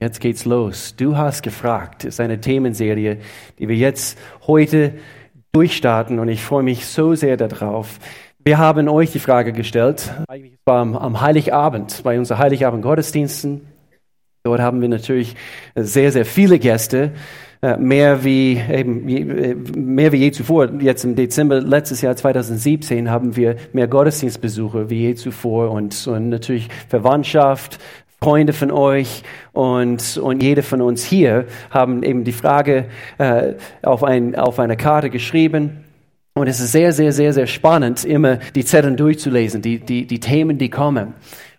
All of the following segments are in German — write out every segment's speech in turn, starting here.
Jetzt geht's los. Du hast gefragt. Das ist eine Themenserie, die wir jetzt heute durchstarten und ich freue mich so sehr darauf. Wir haben euch die Frage gestellt, eigentlich war am, Heiligabend, bei unseren Heiligabend-Gottesdiensten. Dort haben wir natürlich sehr, sehr viele Gäste, äh, mehr wie, eben, äh, mehr wie je zuvor. Jetzt im Dezember letztes Jahr 2017 haben wir mehr Gottesdienstbesuche wie je zuvor und, und natürlich Verwandtschaft, Freunde von euch und, und jeder von uns hier haben eben die Frage äh, auf, ein, auf eine Karte geschrieben. Und es ist sehr, sehr, sehr, sehr spannend, immer die Zettel durchzulesen, die, die, die Themen, die kommen.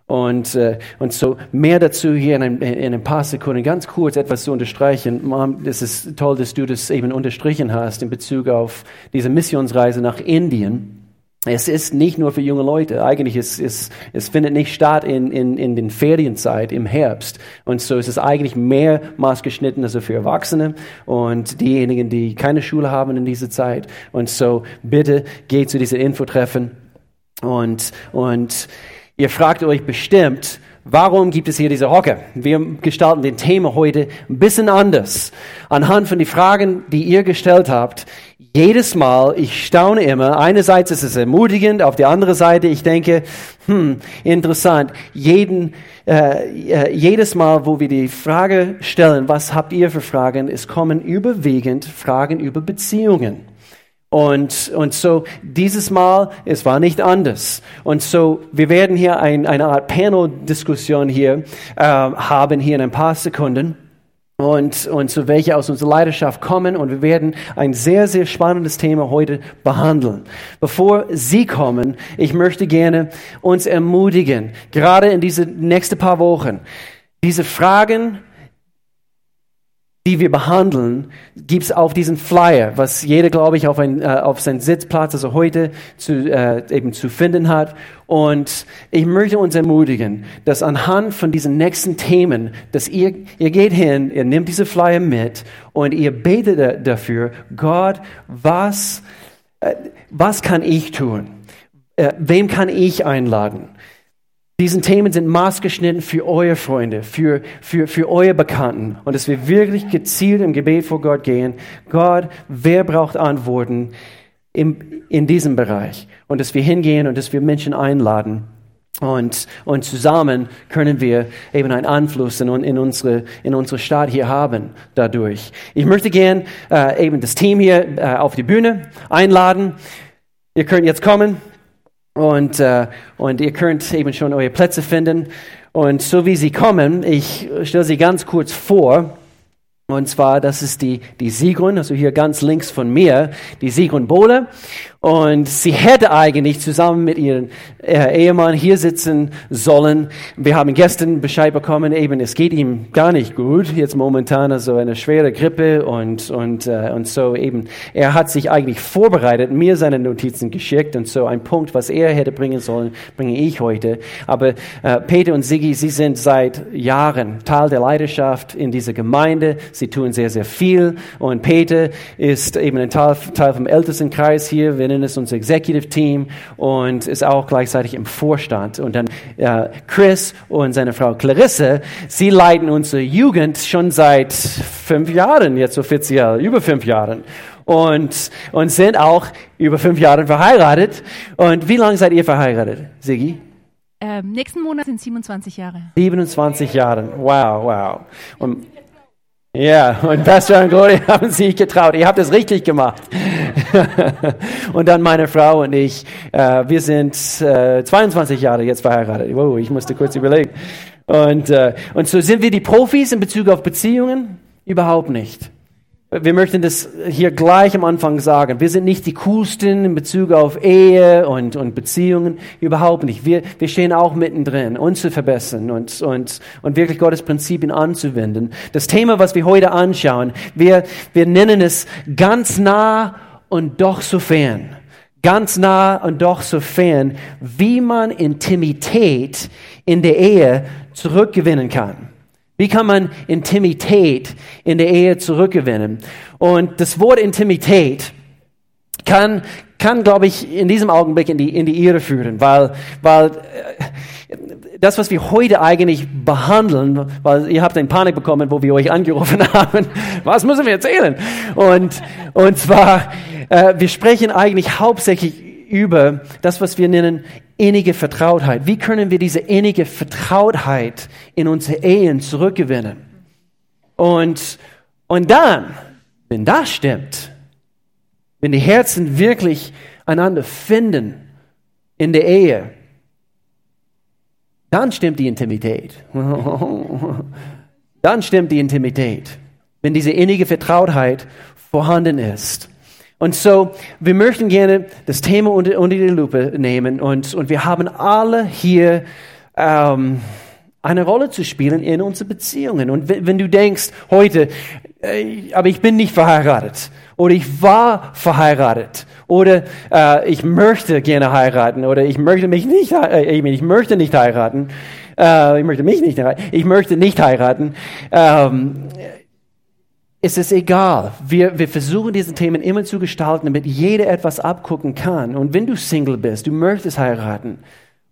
Und, äh, und so mehr dazu hier in ein, in ein paar Sekunden, ganz kurz etwas zu unterstreichen. Mom, es ist toll, dass du das eben unterstrichen hast in Bezug auf diese Missionsreise nach Indien. Es ist nicht nur für junge Leute. Eigentlich ist es, es findet nicht statt in, in, in den Ferienzeit im Herbst. Und so ist es eigentlich mehr maßgeschnitten also für Erwachsene und diejenigen, die keine Schule haben in dieser Zeit. Und so bitte geht zu diesen Infotreffen und, und ihr fragt euch bestimmt, Warum gibt es hier diese Hocke? Wir gestalten den Thema heute ein bisschen anders. Anhand von den Fragen, die ihr gestellt habt, jedes Mal, ich staune immer, einerseits ist es ermutigend, auf der anderen Seite, ich denke, hm, interessant, jeden, äh, äh, jedes Mal, wo wir die Frage stellen, was habt ihr für Fragen, es kommen überwiegend Fragen über Beziehungen. Und, und so dieses Mal, es war nicht anders. Und so, wir werden hier ein, eine Art Panel-Diskussion hier äh, haben, hier in ein paar Sekunden und, und zu welche aus unserer Leidenschaft kommen. Und wir werden ein sehr, sehr spannendes Thema heute behandeln. Bevor Sie kommen, ich möchte gerne uns ermutigen, gerade in diese nächsten paar Wochen, diese Fragen die wir behandeln, gibt's auf diesen Flyer, was jeder, glaube ich, auf, ein, äh, auf seinen Sitzplatz, also heute zu, äh, eben zu finden hat. Und ich möchte uns ermutigen, dass anhand von diesen nächsten Themen, dass ihr, ihr geht hin, ihr nehmt diese Flyer mit und ihr betet dafür, Gott, was, äh, was kann ich tun? Äh, wem kann ich einladen? Diesen Themen sind maßgeschnitten für eure Freunde, für, für, für eure Bekannten. Und dass wir wirklich gezielt im Gebet vor Gott gehen. Gott, wer braucht Antworten im, in diesem Bereich? Und dass wir hingehen und dass wir Menschen einladen. Und, und zusammen können wir eben einen Einfluss in, in, unsere, in unsere Stadt hier haben dadurch. Ich möchte gern äh, eben das Team hier äh, auf die Bühne einladen. Ihr könnt jetzt kommen. Und, äh, und ihr könnt eben schon eure Plätze finden. Und so wie sie kommen, ich stelle sie ganz kurz vor. Und zwar, das ist die, die Sigrun, also hier ganz links von mir, die Sigrun Bohle. Und sie hätte eigentlich zusammen mit ihrem äh, Ehemann hier sitzen sollen. Wir haben gestern Bescheid bekommen, eben es geht ihm gar nicht gut, jetzt momentan also eine schwere Grippe und, und, äh, und so eben. Er hat sich eigentlich vorbereitet, mir seine Notizen geschickt und so ein Punkt, was er hätte bringen sollen, bringe ich heute. Aber äh, Peter und Sigi, sie sind seit Jahren Teil der Leidenschaft in dieser Gemeinde. Sie tun sehr, sehr viel und Peter ist eben ein Teil, Teil vom Ältestenkreis hier. Wir nennen es unser Executive Team und ist auch gleichzeitig im Vorstand. Und dann äh, Chris und seine Frau Clarisse, sie leiten unsere Jugend schon seit fünf Jahren, jetzt offiziell, über fünf Jahren. Und, und sind auch über fünf Jahre verheiratet. Und wie lange seid ihr verheiratet, Sigi? Ähm, nächsten Monat sind 27 Jahre. 27 Jahre. Wow, wow. Und ja, und Pastor und Gloria haben sich getraut. Ihr habt es richtig gemacht. und dann meine Frau und ich, äh, wir sind äh, 22 Jahre jetzt verheiratet. Wow, ich musste kurz überlegen. Und, äh, und so sind wir die Profis in Bezug auf Beziehungen? Überhaupt nicht. Wir möchten das hier gleich am Anfang sagen. Wir sind nicht die coolsten in Bezug auf Ehe und, und Beziehungen. Überhaupt nicht. Wir, wir stehen auch mittendrin, uns zu verbessern und, und, und wirklich Gottes Prinzipien anzuwenden. Das Thema, was wir heute anschauen, wir, wir nennen es ganz nah und doch so fern. Ganz nah und doch so fern, wie man Intimität in der Ehe zurückgewinnen kann. Wie kann man Intimität in der Ehe zurückgewinnen? Und das Wort Intimität kann kann, glaube ich, in diesem Augenblick in die, in die Irre führen, weil, weil äh, das, was wir heute eigentlich behandeln, weil ihr habt eine Panik bekommen, wo wir euch angerufen haben, was müssen wir erzählen? Und, und zwar, äh, wir sprechen eigentlich hauptsächlich über das, was wir nennen innige Vertrautheit. Wie können wir diese innige Vertrautheit in unsere Ehen zurückgewinnen? Und, und dann, wenn das stimmt, wenn die Herzen wirklich einander finden in der Ehe, dann stimmt die Intimität. dann stimmt die Intimität, wenn diese innige Vertrautheit vorhanden ist. Und so, wir möchten gerne das Thema unter, unter die Lupe nehmen und, und wir haben alle hier ähm, eine Rolle zu spielen in unseren Beziehungen. Und wenn, wenn du denkst, heute, äh, aber ich bin nicht verheiratet oder ich war verheiratet oder äh, ich möchte gerne heiraten oder ich möchte mich nicht, äh, ich möchte nicht heiraten, äh, ich möchte mich nicht heiraten, ich möchte nicht heiraten, ähm, es ist egal. Wir, wir versuchen diese Themen immer zu gestalten, damit jeder etwas abgucken kann. Und wenn du Single bist, du möchtest heiraten,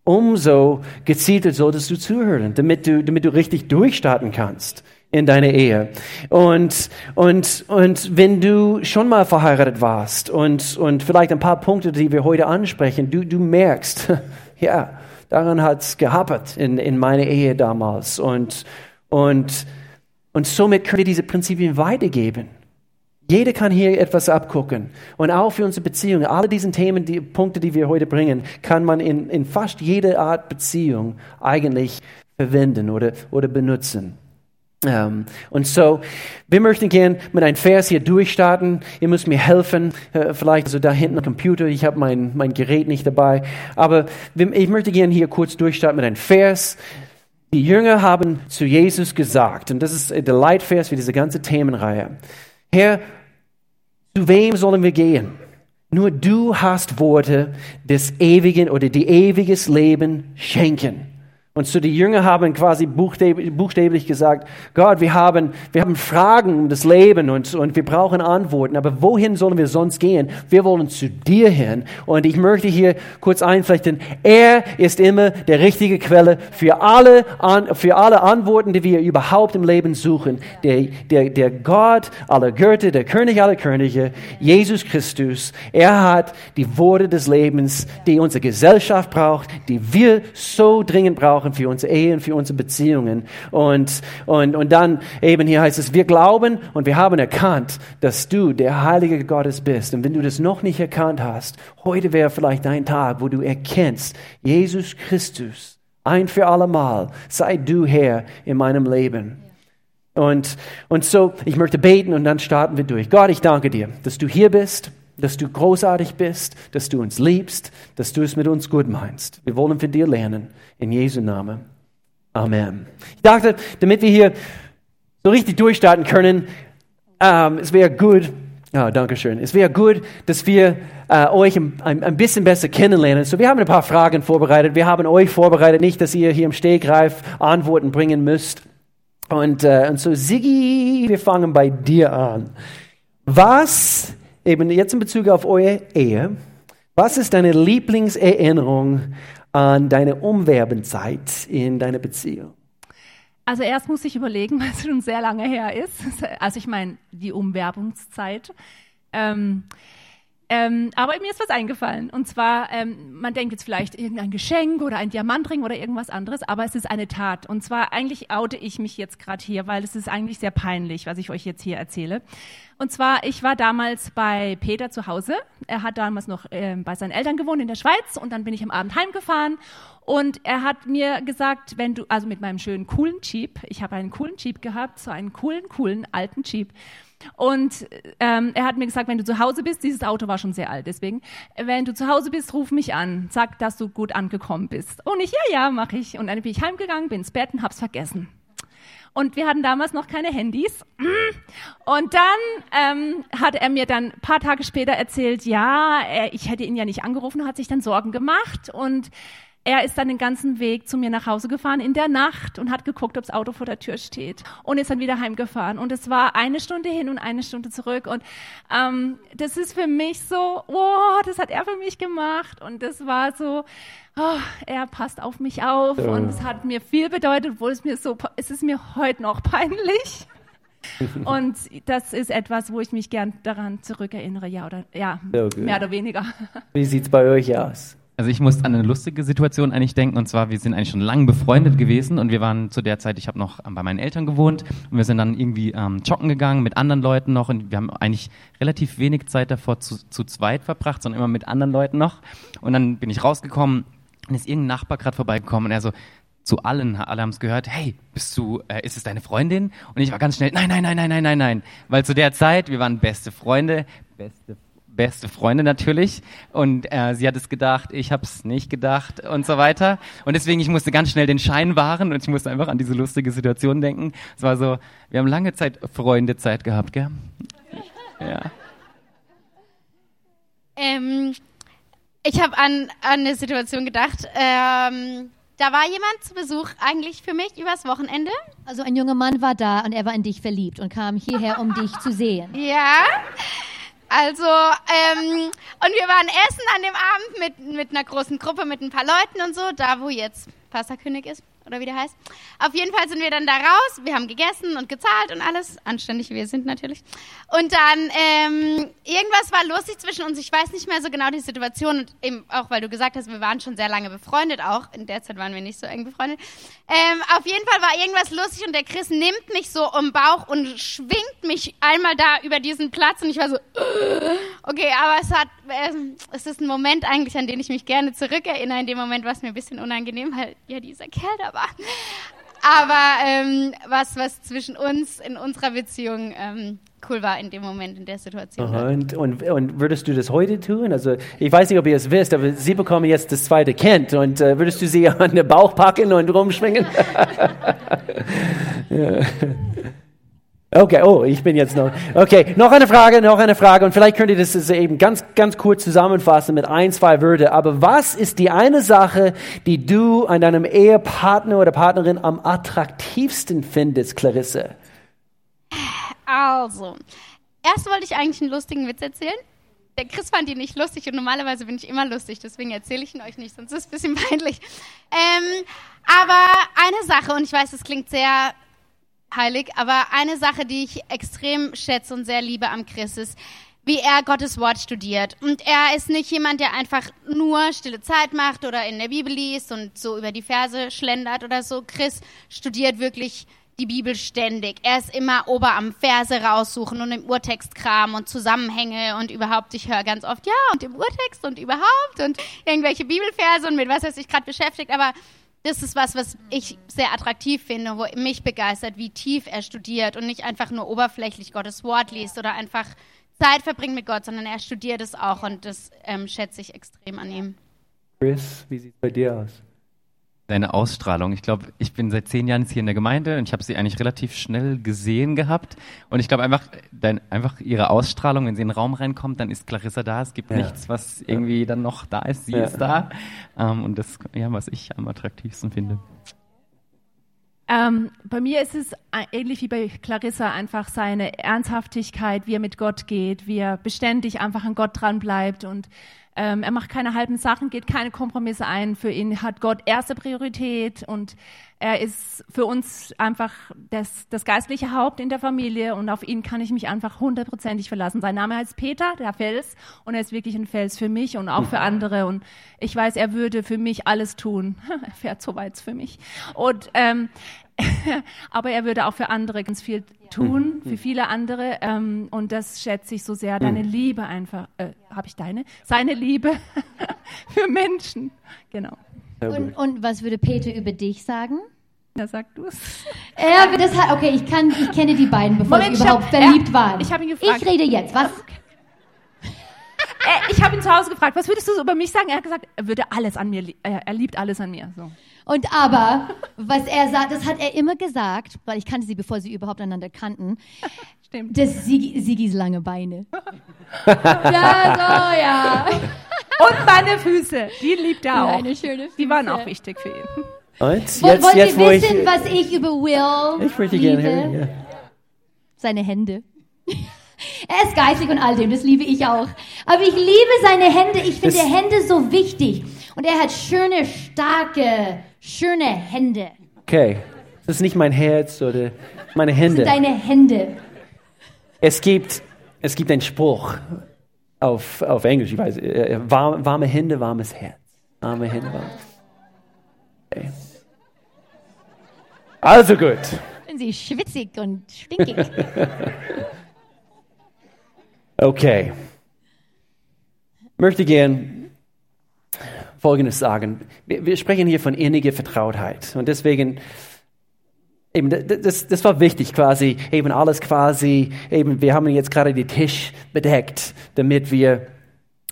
umso gezielter solltest du zuhören, damit du, damit du richtig durchstarten kannst in deine Ehe. Und, und, und wenn du schon mal verheiratet warst und, und vielleicht ein paar Punkte, die wir heute ansprechen, du, du merkst, ja, daran hat's gehapert in, in meiner Ehe damals. Und, und, und somit könnt ihr diese Prinzipien weitergeben. Jeder kann hier etwas abgucken. Und auch für unsere Beziehungen, alle diese Themen, die Punkte, die wir heute bringen, kann man in, in fast jeder Art Beziehung eigentlich verwenden oder, oder benutzen. Um, ähm, und so, wir möchten gern mit einem Vers hier durchstarten. Ihr müsst mir helfen. Uh, vielleicht so da hinten am Computer. Ich habe mein, mein Gerät nicht dabei. Aber ich möchte gern hier kurz durchstarten mit einem Vers. Die Jünger haben zu Jesus gesagt, und das ist der Leitvers für diese ganze Themenreihe, Herr, zu wem sollen wir gehen? Nur du hast Worte des ewigen oder die ewiges Leben schenken. Und so die Jünger haben quasi buchstäblich gesagt, Gott, wir haben, wir haben Fragen um das Leben und, und wir brauchen Antworten, aber wohin sollen wir sonst gehen? Wir wollen zu dir hin. Und ich möchte hier kurz einflechten, er ist immer der richtige Quelle für alle, für alle Antworten, die wir überhaupt im Leben suchen. Der, der, der Gott aller Götter, der König aller Könige, Jesus Christus, er hat die Worte des Lebens, die unsere Gesellschaft braucht, die wir so dringend brauchen brauchen für unsere Ehen, für unsere Beziehungen. Und, und, und dann eben hier heißt es, wir glauben und wir haben erkannt, dass du der Heilige Gottes bist. Und wenn du das noch nicht erkannt hast, heute wäre vielleicht dein Tag, wo du erkennst, Jesus Christus, ein für allemal, sei du Herr in meinem Leben. Und, und so, ich möchte beten und dann starten wir durch. Gott, ich danke dir, dass du hier bist dass du großartig bist, dass du uns liebst, dass du es mit uns gut meinst. Wir wollen von dir lernen. In Jesu Namen. Amen. Ich dachte, damit wir hier so richtig durchstarten können, ähm, es wäre gut, ja, danke schön. Es wäre gut, dass wir äh, euch ein, ein, bisschen besser kennenlernen. So, wir haben ein paar Fragen vorbereitet. Wir haben euch vorbereitet, nicht, dass ihr hier im Stegreif Antworten bringen müsst. Und, äh, und so, Siggi, wir fangen bei dir an. Was eben jetzt in Bezug auf eure Ehe, was ist deine Lieblingserinnerung an deine Umwerbenzeit in deiner Beziehung? Also erst muss ich überlegen, weil es schon sehr lange her ist. Also ich meine die Umwerbungszeit. Ähm, ähm, aber mir ist was eingefallen. Und zwar, ähm, man denkt jetzt vielleicht irgendein Geschenk oder ein Diamantring oder irgendwas anderes, aber es ist eine Tat. Und zwar eigentlich oute ich mich jetzt gerade hier, weil es ist eigentlich sehr peinlich, was ich euch jetzt hier erzähle. Und zwar, ich war damals bei Peter zu Hause. Er hat damals noch äh, bei seinen Eltern gewohnt in der Schweiz und dann bin ich am Abend heimgefahren und er hat mir gesagt, wenn du, also mit meinem schönen coolen Jeep, ich habe einen coolen Jeep gehabt, so einen coolen, coolen alten Jeep. Und ähm, er hat mir gesagt, wenn du zu Hause bist, dieses Auto war schon sehr alt, deswegen, wenn du zu Hause bist, ruf mich an, sag, dass du gut angekommen bist. Und ich, ja, ja, mache ich. Und dann bin ich heimgegangen, bin ins Bett und hab's vergessen. Und wir hatten damals noch keine Handys. Und dann ähm, hat er mir dann ein paar Tage später erzählt, ja, ich hätte ihn ja nicht angerufen, hat sich dann Sorgen gemacht und er ist dann den ganzen Weg zu mir nach Hause gefahren in der Nacht und hat geguckt, ob das Auto vor der Tür steht und ist dann wieder heimgefahren. Und es war eine Stunde hin und eine Stunde zurück. Und ähm, das ist für mich so, wow, das hat er für mich gemacht. Und das war so, oh, er passt auf mich auf. Ja. Und es hat mir viel bedeutet, obwohl es mir so, es ist mir heute noch peinlich. Und das ist etwas, wo ich mich gern daran zurückerinnere, ja oder ja, mehr oder weniger. Wie sieht es bei euch aus? Also ich muss an eine lustige Situation eigentlich denken und zwar wir sind eigentlich schon lange befreundet gewesen und wir waren zu der Zeit, ich habe noch bei meinen Eltern gewohnt und wir sind dann irgendwie ähm, joggen gegangen mit anderen Leuten noch und wir haben eigentlich relativ wenig Zeit davor zu, zu zweit verbracht, sondern immer mit anderen Leuten noch und dann bin ich rausgekommen und ist irgendein Nachbar gerade vorbeigekommen und er so, zu allen, alle haben es gehört, hey, bist du, äh, ist es deine Freundin? Und ich war ganz schnell, nein, nein, nein, nein, nein, nein, nein. Weil zu der Zeit, wir waren beste Freunde, beste, beste Freunde natürlich. Und äh, sie hat es gedacht, ich habe es nicht gedacht und so weiter. Und deswegen, ich musste ganz schnell den Schein wahren und ich musste einfach an diese lustige Situation denken. Es war so, wir haben lange Zeit Freundezeit gehabt, gell? Ja. Ähm, ich habe an, an eine Situation gedacht. Ähm, da war jemand zu Besuch eigentlich für mich übers Wochenende. Also ein junger Mann war da und er war in dich verliebt und kam hierher, um dich zu sehen. Ja. Also, ähm, und wir waren essen an dem Abend mit, mit einer großen Gruppe, mit ein paar Leuten und so, da wo jetzt Passakönig ist oder wie der heißt. Auf jeden Fall sind wir dann da raus. Wir haben gegessen und gezahlt und alles. Anständig wir sind natürlich. Und dann, ähm, irgendwas war lustig zwischen uns. Ich weiß nicht mehr so genau die Situation. Und eben auch, weil du gesagt hast, wir waren schon sehr lange befreundet auch. In der Zeit waren wir nicht so eng befreundet. Ähm, auf jeden Fall war irgendwas lustig und der Chris nimmt mich so um Bauch und schwingt mich einmal da über diesen Platz und ich war so, okay, aber es hat, äh, es ist ein Moment eigentlich, an den ich mich gerne zurückerinnere. In dem Moment war es mir ein bisschen unangenehm, weil ja dieser Kerl da war. Aber ähm, was, was zwischen uns in unserer Beziehung ähm, cool war in dem Moment, in der Situation. Und, und, und, würdest du das heute tun? Also ich weiß nicht, ob ihr es wisst, aber sie bekommen jetzt das zweite Kind und äh, würdest du sie an den Bauch packen und rumschwingen? ja. Okay, oh, ich bin jetzt noch. Okay, noch eine Frage, noch eine Frage und vielleicht könnt ihr das eben ganz, ganz kurz zusammenfassen mit ein, zwei Wörtern. Aber was ist die eine Sache, die du an deinem Ehepartner oder Partnerin am attraktivsten findest, Clarisse? Also, erst wollte ich eigentlich einen lustigen Witz erzählen. Der Chris fand ihn nicht lustig und normalerweise bin ich immer lustig, deswegen erzähle ich ihn euch nicht, sonst ist es ein bisschen peinlich. Ähm, aber eine Sache, und ich weiß, es klingt sehr heilig, aber eine Sache, die ich extrem schätze und sehr liebe am Chris ist, wie er Gottes Wort studiert. Und er ist nicht jemand, der einfach nur stille Zeit macht oder in der Bibel liest und so über die Verse schlendert oder so. Chris studiert wirklich die Bibel ständig. Er ist immer ober am Verse raussuchen und im Urtext Kram und Zusammenhänge und überhaupt, ich höre ganz oft, ja, und im Urtext und überhaupt und irgendwelche Bibelverse und mit was er sich gerade beschäftigt, aber das ist was, was ich sehr attraktiv finde, wo mich begeistert, wie tief er studiert und nicht einfach nur oberflächlich Gottes Wort liest oder einfach Zeit verbringt mit Gott, sondern er studiert es auch und das ähm, schätze ich extrem an ihm. Chris, wie sieht es bei dir aus? Deine Ausstrahlung. Ich glaube, ich bin seit zehn Jahren jetzt hier in der Gemeinde und ich habe sie eigentlich relativ schnell gesehen gehabt. Und ich glaube einfach, dein, einfach ihre Ausstrahlung, wenn sie in den Raum reinkommt, dann ist Clarissa da. Es gibt ja. nichts, was irgendwie dann noch da ist. Sie ja. ist da. Ähm, und das, ja, was ich am attraktivsten finde. Ähm, bei mir ist es ähnlich wie bei Clarissa einfach seine Ernsthaftigkeit, wie er mit Gott geht, wie er beständig einfach an Gott dran bleibt und ähm, er macht keine halben Sachen, geht keine Kompromisse ein. Für ihn hat Gott erste Priorität und er ist für uns einfach das, das geistliche Haupt in der Familie und auf ihn kann ich mich einfach hundertprozentig verlassen. Sein Name heißt Peter, der Fels, und er ist wirklich ein Fels für mich und auch für andere. Und ich weiß, er würde für mich alles tun. er fährt so weit für mich. Und ähm, aber er würde auch für andere ganz viel tun, mhm. für viele andere. Ähm, und das schätze ich so sehr. Deine mhm. Liebe einfach, äh, habe ich deine? Seine Liebe für Menschen. Genau. Und, und, was würde Peter über dich sagen? Na, sag du es. Ja, das hat, okay, ich, kann, ich kenne die beiden, bevor Moment, sie überhaupt hab, verliebt er, waren. Ich habe ihn gefragt. Ich rede jetzt, was? ich habe ihn zu Hause gefragt, was würdest du so über mich sagen? Er hat gesagt, er würde alles an mir, er liebt alles an mir. So. Und aber, was er sagt, das hat er immer gesagt, weil ich kannte sie, bevor sie überhaupt einander kannten. Stimmt. Das Sigi, Sigis lange Beine. ja, so, ja. Und meine Füße, die liebt er auch. Deine schöne Die waren Füße. auch wichtig für ihn. Und jetzt, Wollt jetzt ihr wo ich, wissen, was ich über Will ich möchte liebe? gerne hören. Ja. Seine Hände. er ist geistig und all dem, das liebe ich auch. Aber ich liebe seine Hände. Ich finde Hände so wichtig. Und er hat schöne, starke, schöne Hände. Okay, das ist nicht mein Herz oder meine Hände. Deine Hände. Es gibt, es gibt einen Spruch auf, auf Englisch, ich weiß, äh, warm, warme Hände, warmes Herz. Warme Hände, warmes okay. Also gut. Sind sie schwitzig und stinkig. Okay. Möchte gern Folgendes sagen. Wir, wir sprechen hier von inniger Vertrautheit. Und deswegen, eben, das, das war wichtig quasi, eben alles quasi, eben, wir haben jetzt gerade den Tisch bedeckt, damit wir,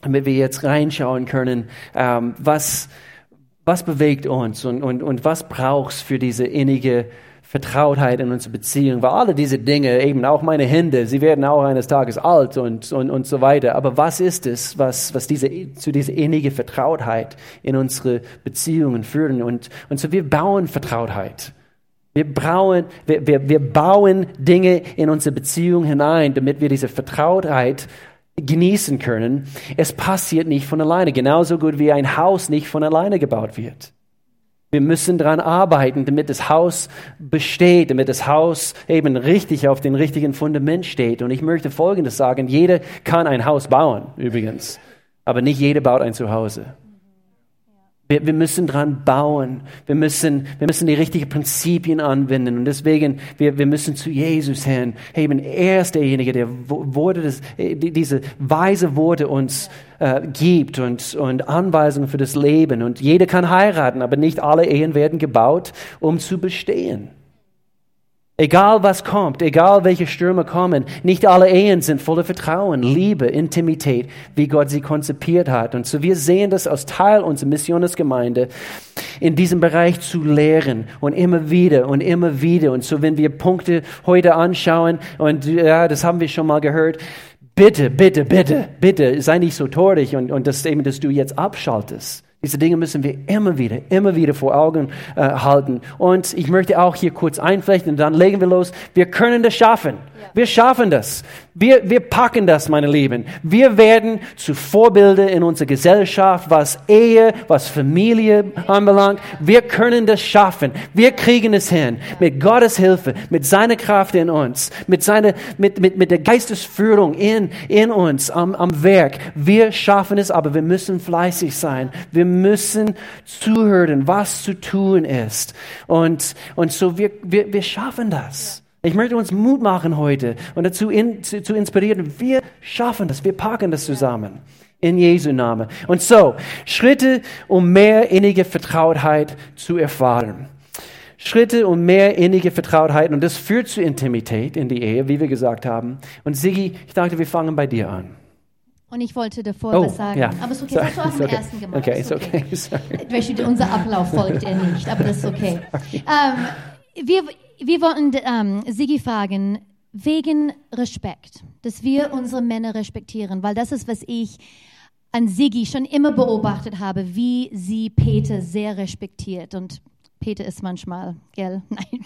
damit wir jetzt reinschauen können, ähm, was, was bewegt uns und, und, und was brauchst für diese innige Vertrautheit in unserer Beziehung, weil alle diese Dinge, eben auch meine Hände, sie werden auch eines Tages alt und, und, und so weiter. Aber was ist es, was, was diese, zu dieser innige Vertrautheit in unsere Beziehungen führen? Und, und so wir bauen Vertrautheit. Wir, bauen, wir, wir, wir bauen Dinge in unsere Beziehung hinein, damit wir diese Vertrautheit genießen können. Es passiert nicht von alleine, genauso gut wie ein Haus nicht von alleine gebaut wird. Wir müssen daran arbeiten, damit das Haus besteht, damit das Haus eben richtig auf dem richtigen Fundament steht. Und ich möchte Folgendes sagen, jeder kann ein Haus bauen, übrigens, aber nicht jeder baut ein Zuhause. Wir, wir müssen dran bauen. Wir müssen, wir müssen die richtigen Prinzipien anwenden. Und deswegen, wir, wir müssen zu Jesus hin. Eben, er ist derjenige, der wo- Worte des, äh, die- diese weise Worte uns äh, gibt und, und Anweisungen für das Leben. Und jeder kann heiraten, aber nicht alle Ehen werden gebaut, um zu bestehen. Egal was kommt, egal welche Stürme kommen, nicht alle Ehen sind voller Vertrauen, Liebe, Intimität, wie Gott sie konzipiert hat. Und so wir sehen das als Teil unserer Missionsgemeinde, in diesem Bereich zu lehren und immer wieder und immer wieder. Und so wenn wir Punkte heute anschauen, und ja, das haben wir schon mal gehört, bitte, bitte, bitte, bitte, sei nicht so torig und, und das eben, dass du jetzt abschaltest. Diese Dinge müssen wir immer wieder, immer wieder vor Augen äh, halten. Und ich möchte auch hier kurz einflechten und dann legen wir los. Wir können das schaffen. Wir schaffen das. Wir, wir packen das, meine Lieben. Wir werden zu Vorbilder in unserer Gesellschaft, was Ehe, was Familie anbelangt. Wir können das schaffen. Wir kriegen es hin. Mit Gottes Hilfe, mit seiner Kraft in uns, mit seiner, mit, mit, mit der Geistesführung in, in uns am, am Werk. Wir schaffen es, aber wir müssen fleißig sein. Wir müssen zuhören, was zu tun ist. Und, und so wir, wir, wir schaffen das. Ich möchte uns Mut machen heute und dazu in, zu, zu inspirieren. Wir schaffen das, wir packen das zusammen. In Jesu Namen. Und so, Schritte, um mehr innige Vertrautheit zu erfahren. Schritte, um mehr innige Vertrautheit. Und das führt zu Intimität in die Ehe, wie wir gesagt haben. Und Sigi, ich dachte, wir fangen bei dir an. Und ich wollte davor Oh, was sagen. ja. Aber es ist okay, Sorry, das hast du auch okay. ersten gemacht. Okay, ist okay. Sorry. Weißt du, unser Ablauf folgt er nicht, aber das ist okay. Ähm, wir, wir wollten ähm, Sigi fragen, wegen Respekt, dass wir unsere Männer respektieren, weil das ist, was ich an Sigi schon immer beobachtet habe, wie sie Peter sehr respektiert und Peter ist manchmal, gell? Nein.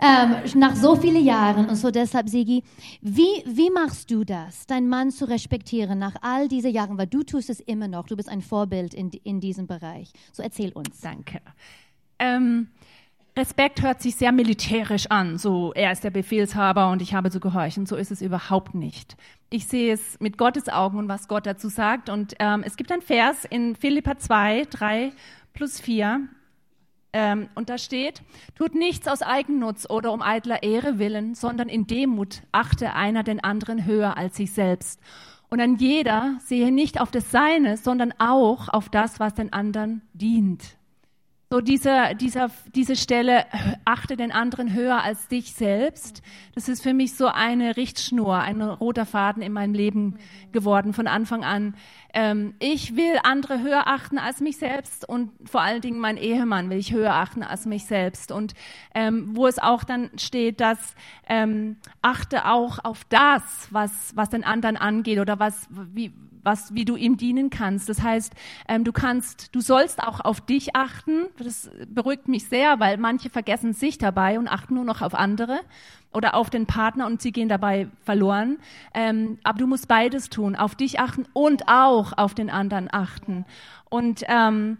ähm, nach so vielen Jahren und so deshalb, Sigi, wie, wie machst du das, deinen Mann zu respektieren nach all diesen Jahren? Weil du tust es immer noch, du bist ein Vorbild in, in diesem Bereich. So erzähl uns. Danke. Ähm, Respekt hört sich sehr militärisch an. So, er ist der Befehlshaber und ich habe zu gehorchen. So ist es überhaupt nicht. Ich sehe es mit Gottes Augen und was Gott dazu sagt. Und ähm, es gibt ein Vers in Philippa 2, 3 plus 4. Ähm, und da steht, tut nichts aus Eigennutz oder um eitler Ehre willen, sondern in Demut achte einer den anderen höher als sich selbst. Und ein jeder sehe nicht auf das Seine, sondern auch auf das, was den anderen dient. So diese, dieser, diese Stelle, achte den anderen höher als dich selbst, das ist für mich so eine Richtschnur, ein roter Faden in meinem Leben geworden von Anfang an. Ähm, ich will andere höher achten als mich selbst und vor allen Dingen mein Ehemann will ich höher achten als mich selbst. Und ähm, wo es auch dann steht, dass ähm, achte auch auf das, was, was den anderen angeht oder was, wie, was, wie du ihm dienen kannst. Das heißt, ähm, du kannst, du sollst auch auf dich achten. Das beruhigt mich sehr, weil manche vergessen sich dabei und achten nur noch auf andere oder auf den Partner und sie gehen dabei verloren. Ähm, aber du musst beides tun, auf dich achten und auch auf den anderen achten. Und ähm,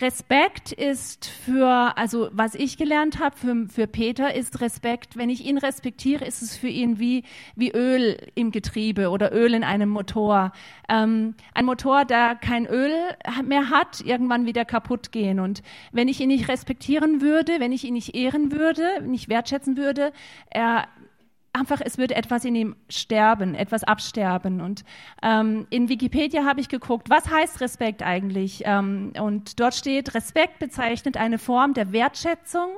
Respekt ist für, also was ich gelernt habe für, für Peter ist Respekt, wenn ich ihn respektiere, ist es für ihn wie, wie Öl im Getriebe oder Öl in einem Motor. Ähm, ein Motor, der kein Öl mehr hat, irgendwann wieder kaputt gehen. Und wenn ich ihn nicht respektieren würde, wenn ich ihn nicht ehren würde, nicht wertschätzen würde, er einfach, es würde etwas in ihm sterben, etwas absterben. Und ähm, in Wikipedia habe ich geguckt, was heißt Respekt eigentlich? Ähm, und dort steht, Respekt bezeichnet eine Form der Wertschätzung,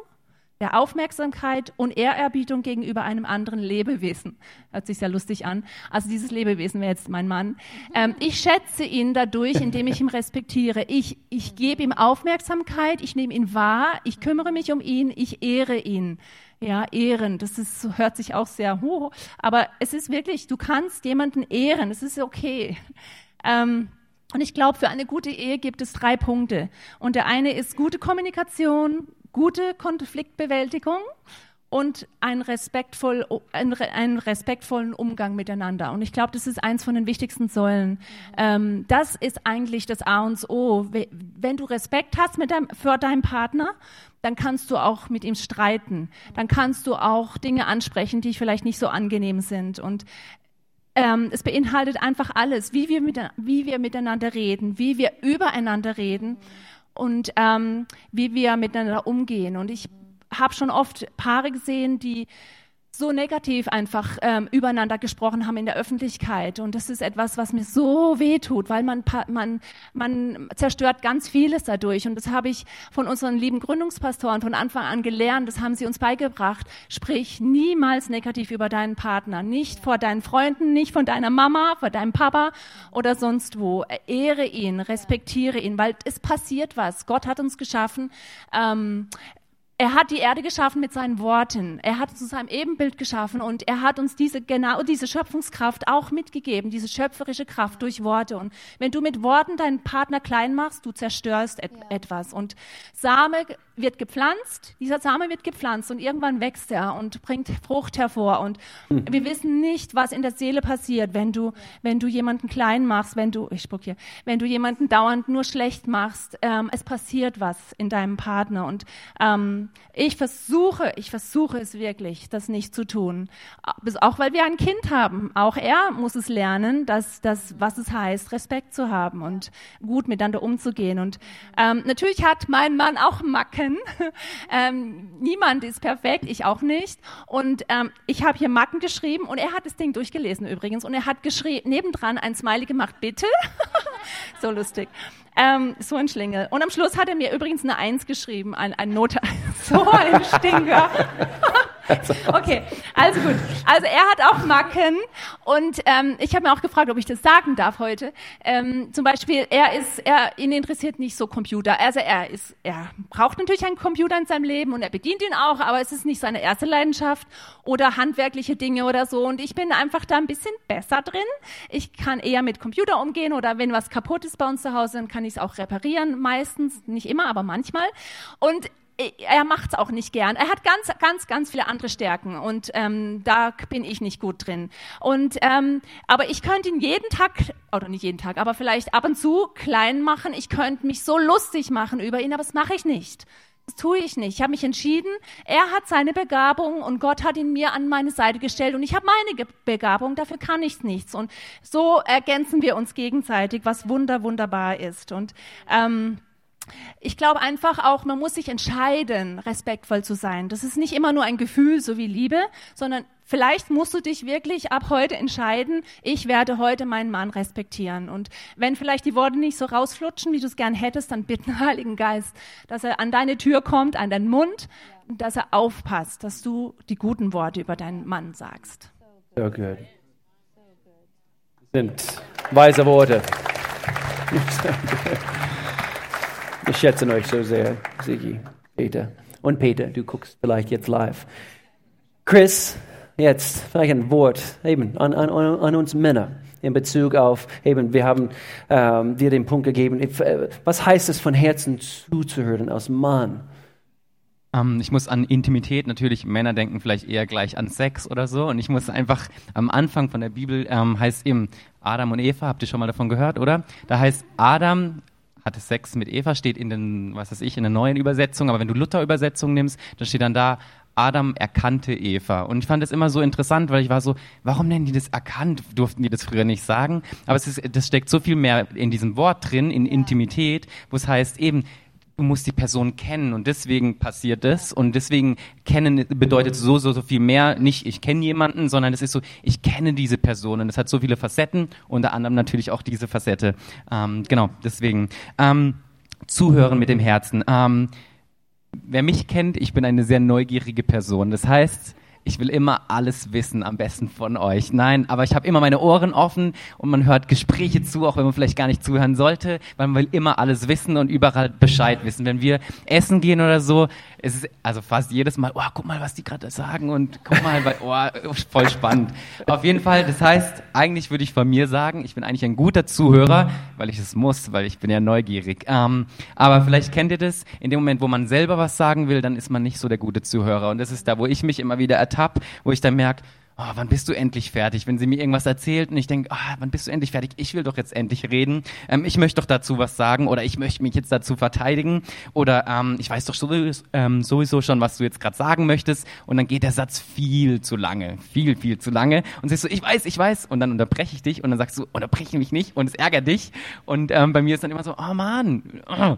der Aufmerksamkeit und Ehrerbietung gegenüber einem anderen Lebewesen. Hört sich sehr lustig an. Also dieses Lebewesen wäre jetzt mein Mann. Ähm, ich schätze ihn dadurch, indem ich ihn respektiere. Ich, ich gebe ihm Aufmerksamkeit, ich nehme ihn wahr, ich kümmere mich um ihn, ich ehre ihn ja, ehren. Das ist, hört sich auch sehr hoch, aber es ist wirklich, du kannst jemanden ehren, es ist okay. Ähm, und ich glaube, für eine gute Ehe gibt es drei Punkte. Und der eine ist gute Kommunikation, gute Konfliktbewältigung und ein respektvoll, ein, einen respektvollen Umgang miteinander. Und ich glaube, das ist eins von den wichtigsten Säulen. Ähm, das ist eigentlich das A und O. Wenn du Respekt hast mit deinem, für deinen Partner, dann kannst du auch mit ihm streiten. Dann kannst du auch Dinge ansprechen, die vielleicht nicht so angenehm sind. Und ähm, es beinhaltet einfach alles, wie wir, mit, wie wir miteinander reden, wie wir übereinander reden und ähm, wie wir miteinander umgehen. Und ich habe schon oft Paare gesehen, die so negativ einfach ähm, übereinander gesprochen haben in der Öffentlichkeit. Und das ist etwas, was mir so weh tut, weil man, man, man zerstört ganz vieles dadurch. Und das habe ich von unseren lieben Gründungspastoren von Anfang an gelernt. Das haben sie uns beigebracht. Sprich niemals negativ über deinen Partner. Nicht vor deinen Freunden, nicht von deiner Mama, vor deinem Papa oder sonst wo. Ehre ihn, respektiere ihn, weil es passiert was. Gott hat uns geschaffen. Ähm, er hat die Erde geschaffen mit seinen Worten. Er hat uns zu seinem Ebenbild geschaffen und er hat uns diese genau diese Schöpfungskraft auch mitgegeben, diese schöpferische Kraft durch Worte. Und wenn du mit Worten deinen Partner klein machst, du zerstörst et ja. etwas. Und Same wird gepflanzt, dieser Same wird gepflanzt und irgendwann wächst er und bringt Frucht hervor. Und mhm. wir wissen nicht, was in der Seele passiert, wenn du, wenn du jemanden klein machst, wenn du, ich spuck hier, wenn du jemanden dauernd nur schlecht machst. Ähm, es passiert was in deinem Partner. Und ähm, ich versuche, ich versuche es wirklich, das nicht zu tun. Auch weil wir ein Kind haben. Auch er muss es lernen, dass, dass, was es heißt, Respekt zu haben und gut miteinander umzugehen. Und ähm, natürlich hat mein Mann auch Macken Macken. Ähm, niemand ist perfekt, ich auch nicht. Und ähm, ich habe hier Macken geschrieben und er hat das Ding durchgelesen übrigens. Und er hat geschrieben, nebendran ein Smiley gemacht, bitte. so lustig. Ähm, so ein Schlingel. Und am Schluss hat er mir übrigens eine Eins geschrieben, ein, ein Note. so ein Stinker. okay, also gut. Also er hat auch Macken und ähm, ich habe mir auch gefragt, ob ich das sagen darf heute. Ähm, zum Beispiel, er ist, er ihn interessiert nicht so Computer. Also er ist, er braucht natürlich einen Computer in seinem Leben und er bedient ihn auch, aber es ist nicht seine erste Leidenschaft oder handwerkliche Dinge oder so. Und ich bin einfach da ein bisschen besser drin. Ich kann eher mit Computer umgehen oder wenn was kaputt ist bei uns zu Hause, dann kann ich es auch reparieren. Meistens, nicht immer, aber manchmal. Und er macht es auch nicht gern. Er hat ganz, ganz, ganz viele andere Stärken und ähm, da bin ich nicht gut drin. Und ähm, aber ich könnte ihn jeden Tag oder nicht jeden Tag, aber vielleicht ab und zu klein machen. Ich könnte mich so lustig machen über ihn, aber das mache ich nicht. Das tue ich nicht. Ich habe mich entschieden, er hat seine Begabung und Gott hat ihn mir an meine Seite gestellt und ich habe meine Begabung, dafür kann ich nichts. Und so ergänzen wir uns gegenseitig, was wunder, wunderbar ist. Und ähm, ich glaube einfach auch, man muss sich entscheiden, respektvoll zu sein. Das ist nicht immer nur ein Gefühl, so wie Liebe, sondern vielleicht musst du dich wirklich ab heute entscheiden, ich werde heute meinen Mann respektieren. Und wenn vielleicht die Worte nicht so rausflutschen, wie du es gern hättest, dann bitte den Heiligen Geist, dass er an deine Tür kommt, an deinen Mund, dass er aufpasst, dass du die guten Worte über deinen Mann sagst. So gut. Sind weise Worte. So wir schätzen euch so sehr, Sigi, Peter. Und Peter, du guckst vielleicht jetzt live. Chris, jetzt vielleicht ein Wort eben an, an, an uns Männer. in Bezug auf, eben, wir haben ähm, dir den Punkt gegeben, äh, was heißt es von Herzen zuzuhören als Mann? Ähm, ich muss an Intimität, natürlich Männer denken vielleicht eher gleich an Sex oder so. Und ich muss einfach am Anfang von der Bibel ähm, heißt eben Adam und Eva, habt ihr schon mal davon gehört, oder? Da heißt Adam hatte Sex mit Eva, steht in den, was weiß ich, in der neuen Übersetzung, aber wenn du Luther-Übersetzung nimmst, dann steht dann da, Adam erkannte Eva. Und ich fand das immer so interessant, weil ich war so, warum nennen die das erkannt? Durften die das früher nicht sagen? Aber es ist, das steckt so viel mehr in diesem Wort drin, in Intimität, wo es heißt eben, du musst die Person kennen und deswegen passiert das und deswegen kennen bedeutet so, so, so viel mehr. Nicht ich kenne jemanden, sondern es ist so, ich kenne diese Person und es hat so viele Facetten, unter anderem natürlich auch diese Facette. Ähm, genau, deswegen. Ähm, zuhören mit dem Herzen. Ähm, wer mich kennt, ich bin eine sehr neugierige Person. Das heißt, ich will immer alles wissen, am besten von euch. Nein, aber ich habe immer meine Ohren offen und man hört Gespräche zu, auch wenn man vielleicht gar nicht zuhören sollte, weil man will immer alles wissen und überall Bescheid wissen. Wenn wir essen gehen oder so, es ist also fast jedes Mal, oh, guck mal, was die gerade sagen und guck mal, oh, voll spannend. Auf jeden Fall, das heißt, eigentlich würde ich von mir sagen, ich bin eigentlich ein guter Zuhörer, weil ich es muss, weil ich bin ja neugierig. Ähm, aber vielleicht kennt ihr das, in dem Moment, wo man selber was sagen will, dann ist man nicht so der gute Zuhörer. Und das ist da, wo ich mich immer wieder ertappe, wo ich dann merke, oh, wann bist du endlich fertig? Wenn sie mir irgendwas erzählt und ich denke, oh, wann bist du endlich fertig? Ich will doch jetzt endlich reden. Ähm, ich möchte doch dazu was sagen oder ich möchte mich jetzt dazu verteidigen oder ähm, ich weiß doch sowieso, ähm, schon, was du jetzt gerade sagen möchtest und dann geht der Satz viel zu lange, viel, viel zu lange und sagst so, ich weiß, ich weiß und dann unterbreche ich dich und dann sagst du, unterbreche mich nicht und es ärgert dich und ähm, bei mir ist dann immer so, oh Mann, oh,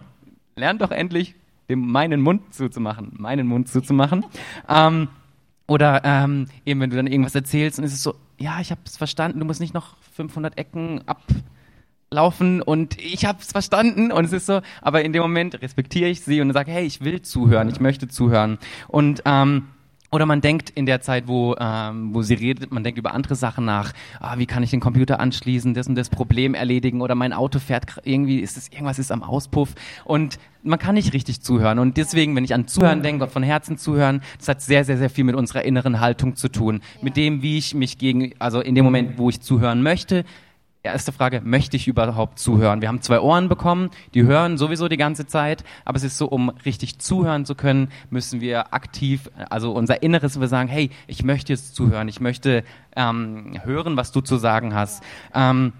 lern doch endlich dem meinen Mund zuzumachen, meinen Mund zuzumachen. Oder ähm, eben, wenn du dann irgendwas erzählst und es ist so, ja, ich habe es verstanden, du musst nicht noch 500 Ecken ablaufen und ich habe es verstanden und es ist so, aber in dem Moment respektiere ich sie und sage, hey, ich will zuhören, ich möchte zuhören. Und ähm, oder man denkt in der Zeit, wo, ähm, wo sie redet, man denkt über andere Sachen nach. Ah, wie kann ich den Computer anschließen, das und das Problem erledigen oder mein Auto fährt irgendwie, ist es irgendwas ist am Auspuff und man kann nicht richtig zuhören. Und deswegen, wenn ich an Zuhören denke, von Herzen zuhören, das hat sehr, sehr, sehr viel mit unserer inneren Haltung zu tun. Mit dem, wie ich mich gegen, also in dem Moment, wo ich zuhören möchte, erste Frage, möchte ich überhaupt zuhören? Wir haben zwei Ohren bekommen, die hören sowieso die ganze Zeit, aber es ist so, um richtig zuhören zu können, müssen wir aktiv, also unser Inneres, wir sagen, hey, ich möchte jetzt zuhören, ich möchte ähm, hören, was du zu sagen hast. Ähm,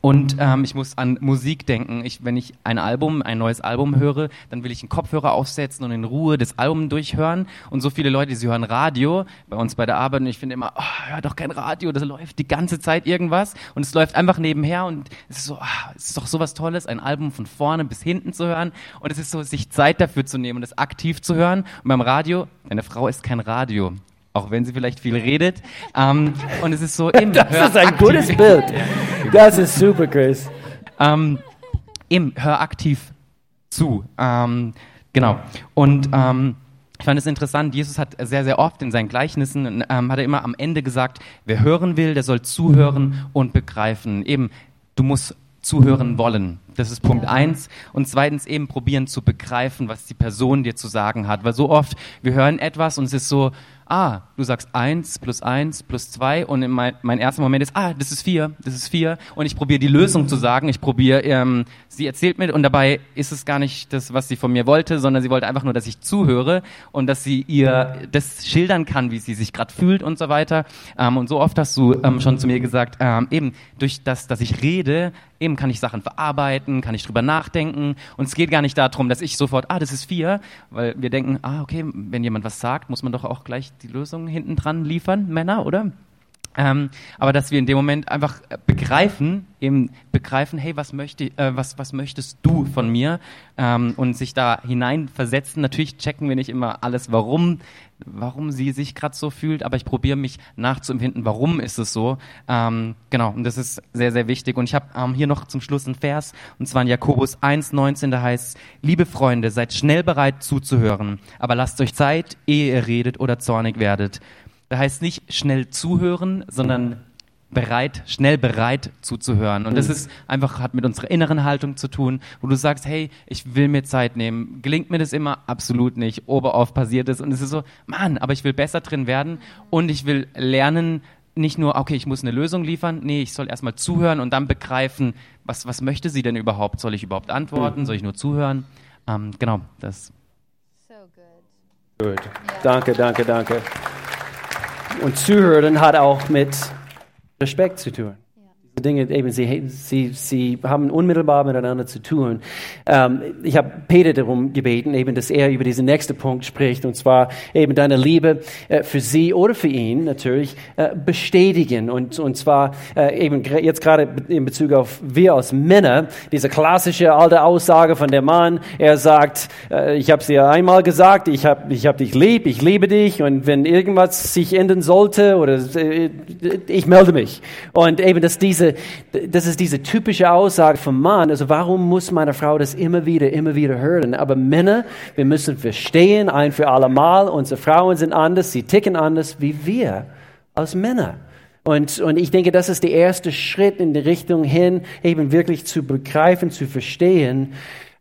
und ähm, ich muss an Musik denken. Ich, wenn ich ein Album, ein neues Album höre, dann will ich einen Kopfhörer aufsetzen und in Ruhe das Album durchhören. Und so viele Leute, sie hören Radio bei uns bei der Arbeit. Und ich finde immer, oh, hör doch kein Radio, das läuft die ganze Zeit irgendwas. Und es läuft einfach nebenher. Und es ist so, oh, es ist doch sowas Tolles, ein Album von vorne bis hinten zu hören. Und es ist so, sich Zeit dafür zu nehmen und es aktiv zu hören. Und beim Radio, eine Frau ist kein Radio auch wenn sie vielleicht viel redet. Ähm, und es ist so, eben, das ist ein aktiv. gutes Bild. Das ist super, Chris. Ähm, eben, hör aktiv zu. Ähm, genau. Und ähm, ich fand es interessant, Jesus hat sehr, sehr oft in seinen Gleichnissen, ähm, hat er immer am Ende gesagt, wer hören will, der soll zuhören und begreifen. Eben, du musst zuhören wollen. Das ist Punkt eins. Und zweitens eben probieren zu begreifen, was die Person dir zu sagen hat. Weil so oft, wir hören etwas und es ist so, ah, du sagst eins plus eins plus zwei und mein, mein erster Moment ist, ah, das ist vier, das ist vier und ich probiere die Lösung zu sagen, ich probiere, ähm, sie erzählt mir und dabei ist es gar nicht das, was sie von mir wollte, sondern sie wollte einfach nur, dass ich zuhöre und dass sie ihr das schildern kann, wie sie sich gerade fühlt und so weiter. Ähm, und so oft hast du ähm, schon zu mir gesagt, ähm, eben durch das, dass ich rede, eben kann ich Sachen verarbeiten, kann ich drüber nachdenken und es geht gar nicht darum, dass ich sofort, ah, das ist vier, weil wir denken, ah, okay, wenn jemand was sagt, muss man doch auch gleich die Lösung hinten dran liefern, Männer, oder? Ähm, aber dass wir in dem Moment einfach begreifen, eben begreifen, hey, was möchte, äh, was, was möchtest du von mir? Ähm, und sich da hineinversetzen. Natürlich checken wir nicht immer alles, warum, warum sie sich gerade so fühlt, aber ich probiere mich nachzuempfinden, warum ist es so. Ähm, genau, und das ist sehr, sehr wichtig. Und ich habe ähm, hier noch zum Schluss einen Vers, und zwar in Jakobus 1,19, da heißt liebe Freunde, seid schnell bereit zuzuhören, aber lasst euch Zeit, ehe ihr redet oder zornig werdet da heißt nicht schnell zuhören, sondern bereit, schnell bereit zuzuhören. Und das mhm. ist einfach, hat mit unserer inneren Haltung zu tun, wo du sagst, hey, ich will mir Zeit nehmen. Gelingt mir das immer? Absolut nicht. Oberoft passiert es. Und es ist so, Mann, aber ich will besser drin werden und ich will lernen, nicht nur, okay, ich muss eine Lösung liefern, nee, ich soll erstmal zuhören und dann begreifen, was, was möchte sie denn überhaupt? Soll ich überhaupt antworten? Soll ich nur zuhören? Ähm, genau, das. So good. Gut. Danke, danke, danke. Und Zuhören hat auch mit Respekt zu tun. Dinge, eben, sie, sie, sie haben unmittelbar miteinander zu tun. Ähm, ich habe Peter darum gebeten, eben, dass er über diesen nächsten Punkt spricht, und zwar eben deine Liebe äh, für sie oder für ihn natürlich äh, bestätigen. Und, und zwar äh, eben jetzt gerade in Bezug auf wir als Männer, diese klassische alte Aussage von der Mann, er sagt, äh, ich habe es dir einmal gesagt, ich habe ich hab dich lieb, ich liebe dich, und wenn irgendwas sich ändern sollte oder äh, ich melde mich. Und eben, dass diese, das ist diese typische Aussage vom Mann. Also warum muss meine Frau das immer wieder, immer wieder hören? Aber Männer, wir müssen verstehen, ein für alle Mal, unsere Frauen sind anders, sie ticken anders wie wir als Männer. Und, und ich denke, das ist der erste Schritt in die Richtung hin, eben wirklich zu begreifen, zu verstehen,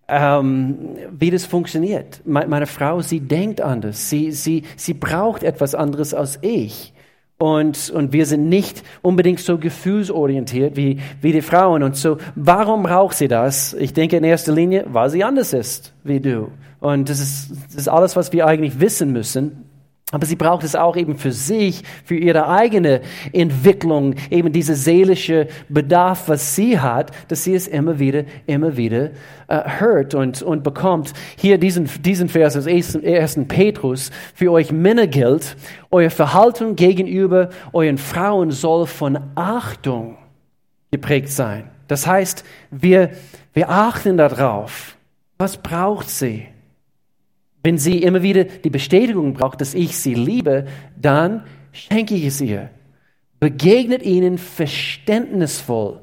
ähm, wie das funktioniert. Me- Meine Frau, sie denkt anders. Sie, sie, sie braucht etwas anderes als ich. Und, und wir sind nicht unbedingt so gefühlsorientiert wie, wie die Frauen. Und so, warum braucht sie das? Ich denke in erster Linie, weil sie anders ist wie du. Und das ist, das ist alles, was wir eigentlich wissen müssen. Aber sie braucht es auch eben für sich, für ihre eigene Entwicklung, eben diese seelische Bedarf, was sie hat, dass sie es immer wieder, immer wieder äh, hört und, und bekommt. Hier diesen, diesen Vers aus 1. Petrus, für euch Männer gilt, euer Verhalten gegenüber euren Frauen soll von Achtung geprägt sein. Das heißt, wir, wir achten darauf, was braucht sie? Wenn sie immer wieder die Bestätigung braucht, dass ich sie liebe, dann schenke ich es ihr. Begegnet ihnen verständnisvoll.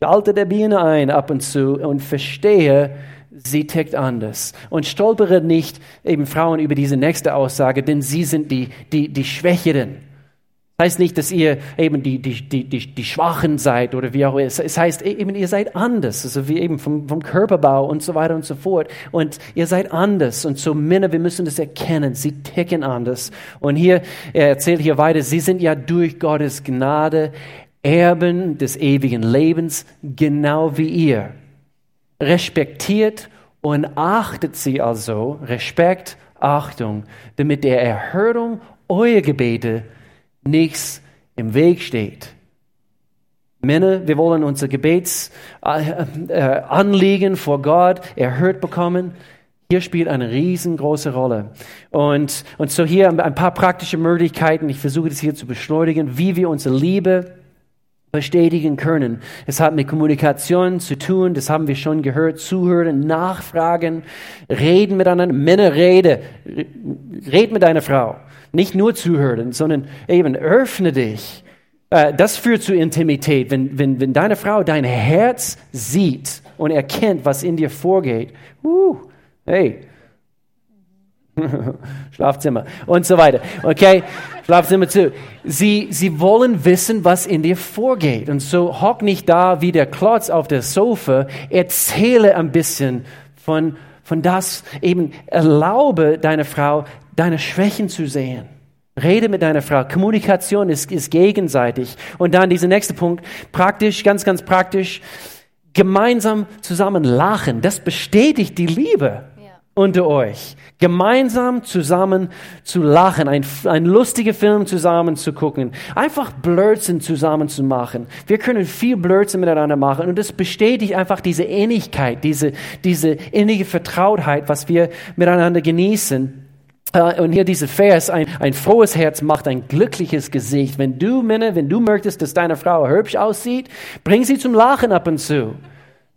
Schalte der Biene ein ab und zu und verstehe, sie tickt anders. Und stolpere nicht eben Frauen über diese nächste Aussage, denn sie sind die, die, die Schwächeren. Das heißt nicht, dass ihr eben die, die, die, die, die Schwachen seid oder wie auch immer. Es heißt eben, ihr seid anders, also wie eben vom, vom Körperbau und so weiter und so fort. Und ihr seid anders. Und so Männer, wir müssen das erkennen. Sie ticken anders. Und hier, er erzählt hier weiter, sie sind ja durch Gottes Gnade Erben des ewigen Lebens, genau wie ihr. Respektiert und achtet sie also, Respekt, Achtung, damit der Erhörung eurer Gebete nichts im Weg steht. Männer, wir wollen unser Gebetsanliegen äh, äh, vor Gott erhört bekommen. Hier spielt eine riesengroße Rolle. Und, und so hier ein paar praktische Möglichkeiten. Ich versuche das hier zu beschleunigen, wie wir unsere Liebe bestätigen können. Es hat mit Kommunikation zu tun, das haben wir schon gehört, zuhören, nachfragen, reden miteinander, Männer rede, red mit deiner Frau. Nicht nur zuhören, sondern eben öffne dich. Äh, Das führt zu Intimität. Wenn, wenn, wenn deine Frau dein Herz sieht und erkennt, was in dir vorgeht, uh, hey, Schlafzimmer und so weiter. Okay, Schlafzimmer zu. Sie, sie wollen wissen, was in dir vorgeht. Und so hock nicht da wie der Klotz auf der Sofa. Erzähle ein bisschen von, von das. Eben erlaube deiner Frau, deine Schwächen zu sehen. Rede mit deiner Frau. Kommunikation ist, ist gegenseitig. Und dann dieser nächste Punkt. Praktisch, ganz, ganz praktisch. Gemeinsam zusammen lachen. Das bestätigt die Liebe unter euch. Gemeinsam zusammen zu lachen, ein, ein lustiger Film zusammen zu gucken, einfach Blödsinn zusammen zu machen. Wir können viel Blödsinn miteinander machen und das bestätigt einfach diese Ähnlichkeit, diese, diese innige Vertrautheit, was wir miteinander genießen. Äh, Und hier dieser Vers, ein, ein frohes Herz macht ein glückliches Gesicht. Wenn du, Männer, wenn du möchtest, dass deine Frau hübsch aussieht, bring sie zum Lachen ab und zu.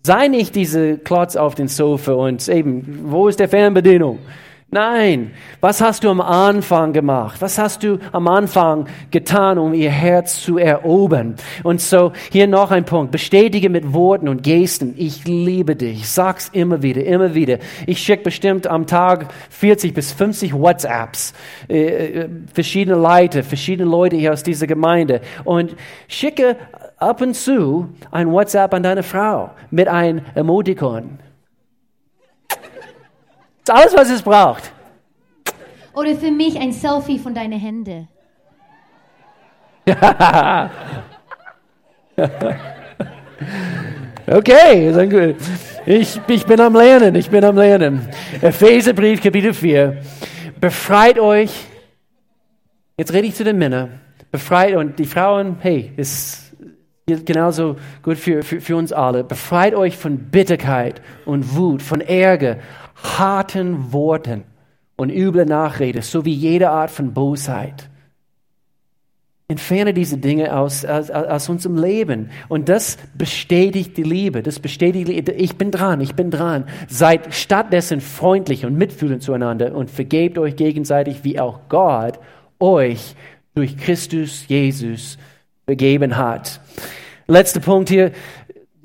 Sei nicht diese Klotz auf dem Sofa und eben, wo ist der Fernbedienung? Nein, was hast du am Anfang gemacht? Was hast du am Anfang getan, um ihr Herz zu erobern? Und so hier noch ein Punkt. Bestätige mit Worten und Gesten, ich liebe dich. Sag's immer wieder, immer wieder. Ich schicke bestimmt am Tag 40 bis 50 WhatsApps, äh, äh, verschiedene Leute, verschiedene Leute hier aus dieser Gemeinde und schicke ab und zu ein WhatsApp an deine Frau mit einem Emoticon. Das ist alles, was es braucht. Oder für mich ein Selfie von deinen Händen. Okay. Ich, ich bin am Lernen, ich bin am Lernen. Epheserbrief, Kapitel 4. Befreit euch. Jetzt rede ich zu den Männern. Befreit und die Frauen, hey, ist genauso gut für, für, für uns alle. Befreit euch von Bitterkeit und Wut, von Ärger, harten Worten und üble Nachrede, sowie jede Art von Bosheit. Entferne diese Dinge aus, aus, aus unserem Leben. Und das bestätigt die Liebe. Das bestätigt, ich bin dran, ich bin dran. Seid stattdessen freundlich und mitfühlend zueinander und vergebt euch gegenseitig, wie auch Gott euch durch Christus Jesus vergeben hat. Letzter Punkt hier,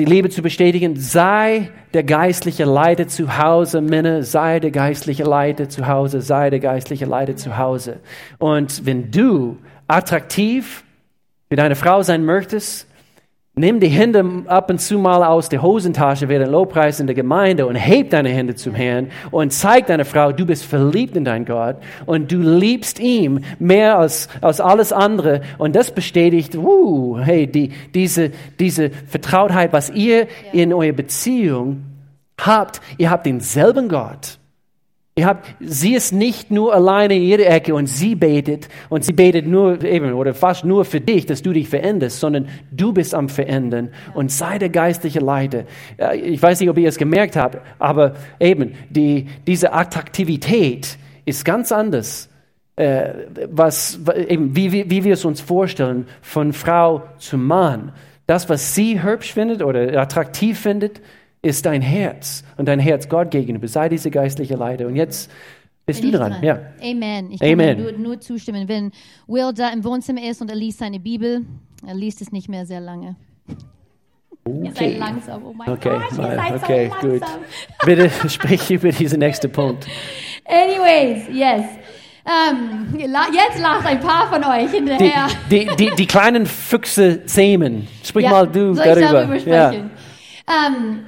die Liebe zu bestätigen. Sei der geistliche Leiter zu Hause, Männer, sei der geistliche Leiter zu Hause, sei der geistliche Leiter zu Hause. Und wenn du attraktiv für deine Frau sein möchtest, nimm die Hände ab und zu mal aus der Hosentasche während Lobpreis in der Gemeinde und heb deine Hände zum Herrn und zeig deiner Frau, du bist verliebt in deinen Gott und du liebst ihn mehr als, als alles andere. Und das bestätigt, uh, hey, die, diese, diese Vertrautheit, was ihr in eurer Beziehung habt, ihr habt denselben Gott. Ihr habt, sie ist nicht nur alleine in ihrer Ecke und sie betet und sie betet nur eben oder fast nur für dich, dass du dich veränderst, sondern du bist am Verändern und sei der geistliche Leiter. Ich weiß nicht, ob ihr es gemerkt habt, aber eben die, diese Attraktivität ist ganz anders, äh, was, eben, wie, wie, wie wir es uns vorstellen, von Frau zu Mann. Das, was sie hübsch findet oder attraktiv findet, ist dein Herz und dein Herz Gott gegenüber. Sei diese geistliche Leiter. Und jetzt bist Bin du ich dran. Ja. Amen. Ich kann Amen. Nur, nur zustimmen. Wenn Will da im Wohnzimmer ist und er liest seine Bibel, er liest es nicht mehr sehr lange. Ihr seid Okay. langsam. Oh mein Okay, Gott, ihr seid okay, so gut. Bitte sprich über diesen nächsten Punkt. Anyways, yes. Ähm, la- jetzt lacht ein paar von euch Die, hinterher. die, die, die kleinen Füchse zähmen. Sprich Ja, mal du soll ich darüber. darüber sprechen? Ähm,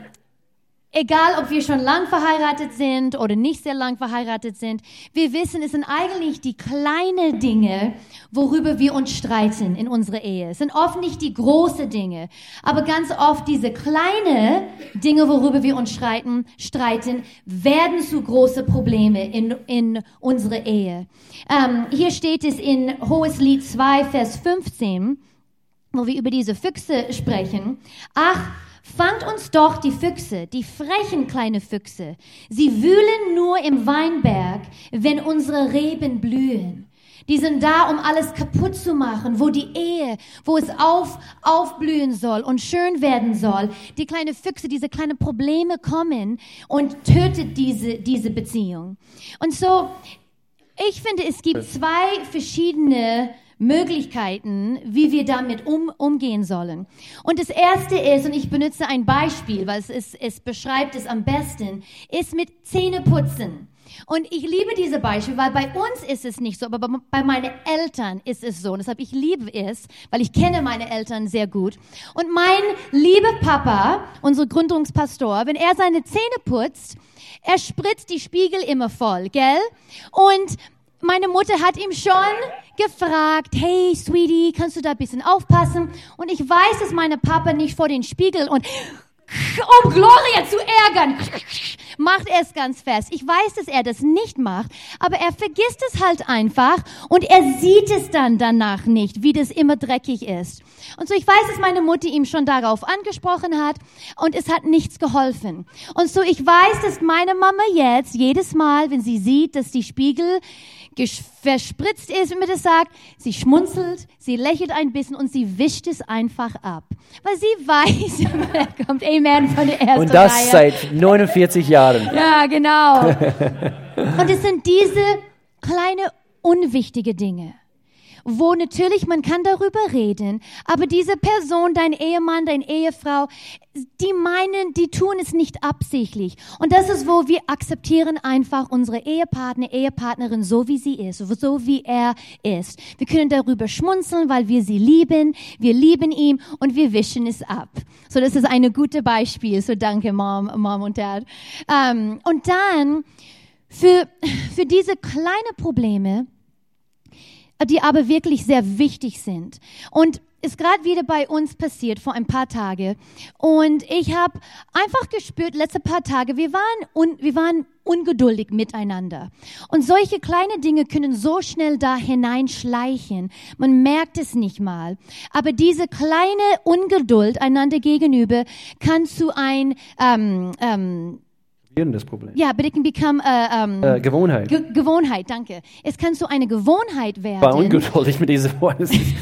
egal, ob wir schon lang verheiratet sind oder nicht sehr lang verheiratet sind, wir wissen, es sind eigentlich die kleinen Dinge, worüber wir uns streiten in unserer Ehe. Es sind oft nicht die großen Dinge, aber ganz oft diese kleinen Dinge, worüber wir uns streiten, streiten werden zu große Probleme in, in unserer Ehe. Ähm, hier steht es in Hoheslied 2, Vers 15, wo wir über diese Füchse sprechen. Ach, fangt uns doch die Füchse, die frechen kleine Füchse. Sie wühlen nur im Weinberg, wenn unsere Reben blühen. Die sind da, um alles kaputt zu machen, wo die Ehe, wo es auf, aufblühen soll und schön werden soll. Die kleine Füchse, diese kleinen Probleme kommen und tötet diese, diese Beziehung. Und so, ich finde, es gibt zwei verschiedene Möglichkeiten, wie wir damit um, umgehen sollen. Und das erste ist, und ich benutze ein Beispiel, weil es, ist, es beschreibt es am besten, ist mit Zähneputzen. Und ich liebe diese Beispiele, weil bei uns ist es nicht so, aber bei- meinen Eltern ist es so. Und deshalb ich liebe es, weil ich kenne meine Eltern sehr gut. Und mein lieber Papa, unser Gründungspastor, wenn er seine Zähne putzt, er spritzt die Spiegel immer voll, gell? Und meine Mutter hat ihm schon gefragt, hey, Sweetie, kannst du da ein bisschen aufpassen? Und ich weiß, dass meine Papa nicht vor den Spiegel und um Gloria zu ärgern, macht er es ganz fest. Ich weiß, dass er das nicht macht, aber er vergisst es halt einfach und er sieht es dann danach nicht, wie das immer dreckig ist. Und so, ich weiß, dass meine Mutter ihm schon darauf angesprochen hat und es hat nichts geholfen. Und so, ich weiß, dass meine Mama jetzt jedes Mal, wenn sie sieht, dass die Spiegel verspritzt ist, wie man das sagt, sie schmunzelt, sie lächelt ein bisschen und sie wischt es einfach ab. Weil sie weiß, da kommt Amen von der ersten Und das Reihe. seit 49 Jahren. Ja, genau. Und es sind diese kleine unwichtige Dinge, wo natürlich man kann darüber reden, aber diese Person, dein Ehemann, deine Ehefrau, die meinen, die tun es nicht absichtlich. Und das ist, wo wir akzeptieren einfach unsere Ehepartner, Ehepartnerin so wie sie ist, so wie er ist. Wir können darüber schmunzeln, weil wir sie lieben, wir lieben ihn und wir wischen es ab. So, das ist ein gutes Beispiel. So, danke, Mom, Mom und Dad. Ähm, und dann für, für diese kleinen Probleme, die aber wirklich sehr wichtig sind. Und ist gerade wieder bei uns passiert vor ein paar Tagen und ich habe einfach gespürt letzte paar Tage wir waren un, wir waren ungeduldig miteinander. Und solche kleine Dinge können so schnell da hineinschleichen. Man merkt es nicht mal. Aber diese kleine Ungeduld einander gegenüber kann zu ein ähm, ähm, Das Problem. ja, but it can become a, um, Äh, Gewohnheit. Ge Gewohnheit, danke. Es kann so eine Gewohnheit werden. war ungeduldig mit diesem Wort. Es ist-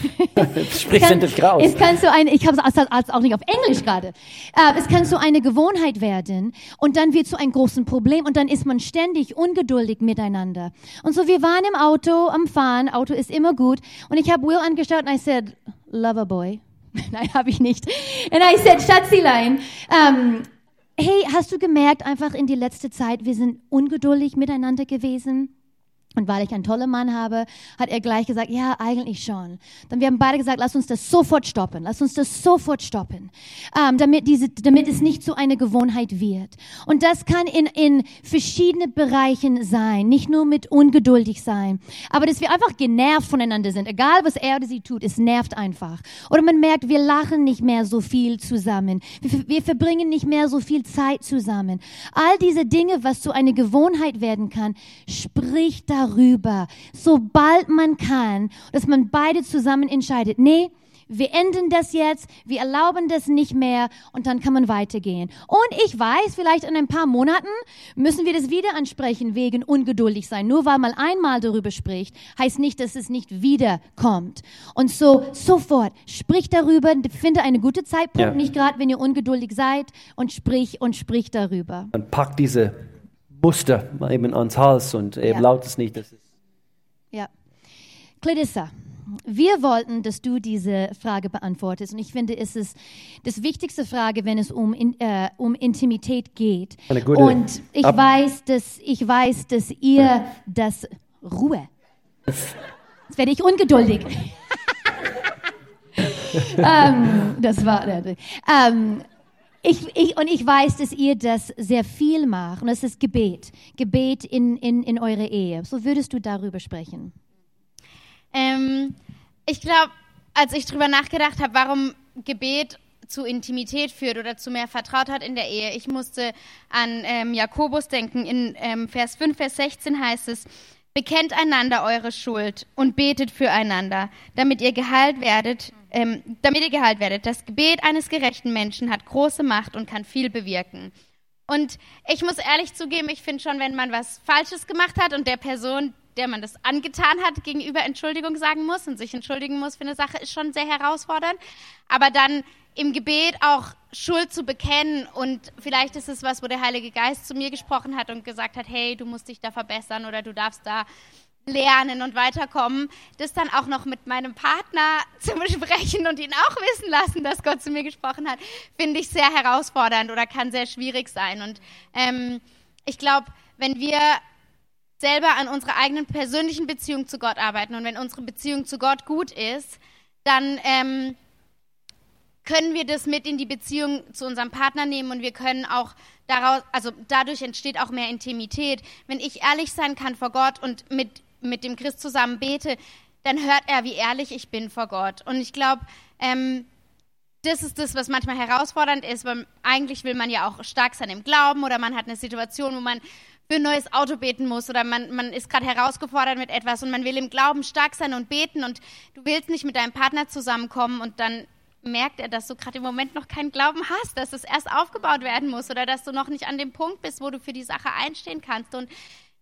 Es spricht kann, nicht raus. es kann so eine, ich habe es auch nicht auf Englisch gerade. Äh, es kann so eine Gewohnheit werden und dann wird so ein großes Problem und dann ist man ständig ungeduldig miteinander. Und so wir waren im Auto am Fahren, Auto ist immer gut und ich habe Will angeschaut und I said, Lover Boy. Nein, habe ich nicht. And I said, Schatzilein, ähm, hey, hast du gemerkt, einfach in die letzte Zeit, wir sind ungeduldig miteinander gewesen? Und weil ich einen tollen Mann habe, hat er gleich gesagt, ja, eigentlich schon. Dann wir haben beide gesagt, lass uns das sofort stoppen. Lass uns das sofort stoppen, ähm, damit, diese, damit es nicht zu einer Gewohnheit wird. Und das kann in, in verschiedene Bereichen sein, nicht nur mit ungeduldig sein, aber dass wir einfach genervt voneinander sind. Egal, was er oder sie tut, es nervt einfach. Oder man merkt, wir lachen nicht mehr so viel zusammen. Wir, wir verbringen nicht mehr so viel Zeit zusammen. All diese Dinge, was zu einer Gewohnheit werden kann, spricht darüber, sobald man kann, dass man beide zusammen entscheidet, nee, wir enden das jetzt, wir erlauben das nicht mehr und dann kann man weitergehen. Und ich weiß, vielleicht in ein paar Monaten müssen wir das wieder ansprechen wegen ungeduldig sein. Nur weil man einmal darüber spricht, heißt nicht, dass es nicht wiederkommt. Und so sofort sprich darüber, finde einen guten Zeitpunkt, Ja. nicht gerade wenn ihr ungeduldig seid und sprich und sprich darüber. Man packt diese Muster eben ans Hals und eben Ja. laut es nicht. Das ist Ja. Clarissa, wir wollten, dass du diese Frage beantwortest. Und ich finde, es ist das wichtigste Frage, wenn es um, in, äh, um Intimität geht. Und ich Ab- weiß, dass, ich weiß, dass ihr das Ruhe. Jetzt werde ich ungeduldig. ähm, das war, ähm, ich, ich, und ich weiß, dass ihr das sehr viel macht. Und das ist Gebet. Gebet in, in, in eure Ehe. So würdest du darüber sprechen. Ähm, ich glaube, als ich drüber nachgedacht habe, warum Gebet zu Intimität führt oder zu mehr Vertrautheit in der Ehe, ich musste an ähm, Jakobus denken. In ähm, Vers 5, Vers 16 heißt es, Bekennt einander eure Schuld und betet füreinander, damit ihr geheilt werdet, ähm, damit ihr geheilt werdet. Das Gebet eines gerechten Menschen hat große Macht und kann viel bewirken. Und ich muss ehrlich zugeben, ich finde schon, wenn man was Falsches gemacht hat und der Person, der man das angetan hat, gegenüber Entschuldigung sagen muss und sich entschuldigen muss für eine Sache, ist schon sehr herausfordernd. Aber dann im Gebet auch Schuld zu bekennen und vielleicht ist es was, wo der Heilige Geist zu mir gesprochen hat und gesagt hat, hey, du musst dich da verbessern oder du darfst da lernen und weiterkommen, das dann auch noch mit meinem Partner zu besprechen und ihn auch wissen lassen, dass Gott zu mir gesprochen hat, finde ich sehr herausfordernd oder kann sehr schwierig sein. Und ähm, ich glaube, wenn wir selber an unserer eigenen persönlichen Beziehung zu Gott arbeiten und wenn unsere Beziehung zu Gott gut ist, dann ähm, können wir das mit in die Beziehung zu unserem Partner nehmen und wir können auch daraus, also dadurch entsteht auch mehr Intimität. Wenn ich ehrlich sein kann vor Gott und mit, mit dem Christ zusammen bete, dann hört er, wie ehrlich ich bin vor Gott. Und ich glaube, ähm, das ist das, was manchmal herausfordernd ist, weil eigentlich will man ja auch stark sein im Glauben oder man hat eine Situation, wo man für ein neues Auto beten muss oder man, man ist gerade herausgefordert mit etwas und man will im Glauben stark sein und beten und du willst nicht mit deinem Partner zusammenkommen und dann merkt er, dass du gerade im Moment noch keinen Glauben hast, dass es erst aufgebaut werden muss oder dass du noch nicht an dem Punkt bist, wo du für die Sache einstehen kannst. Und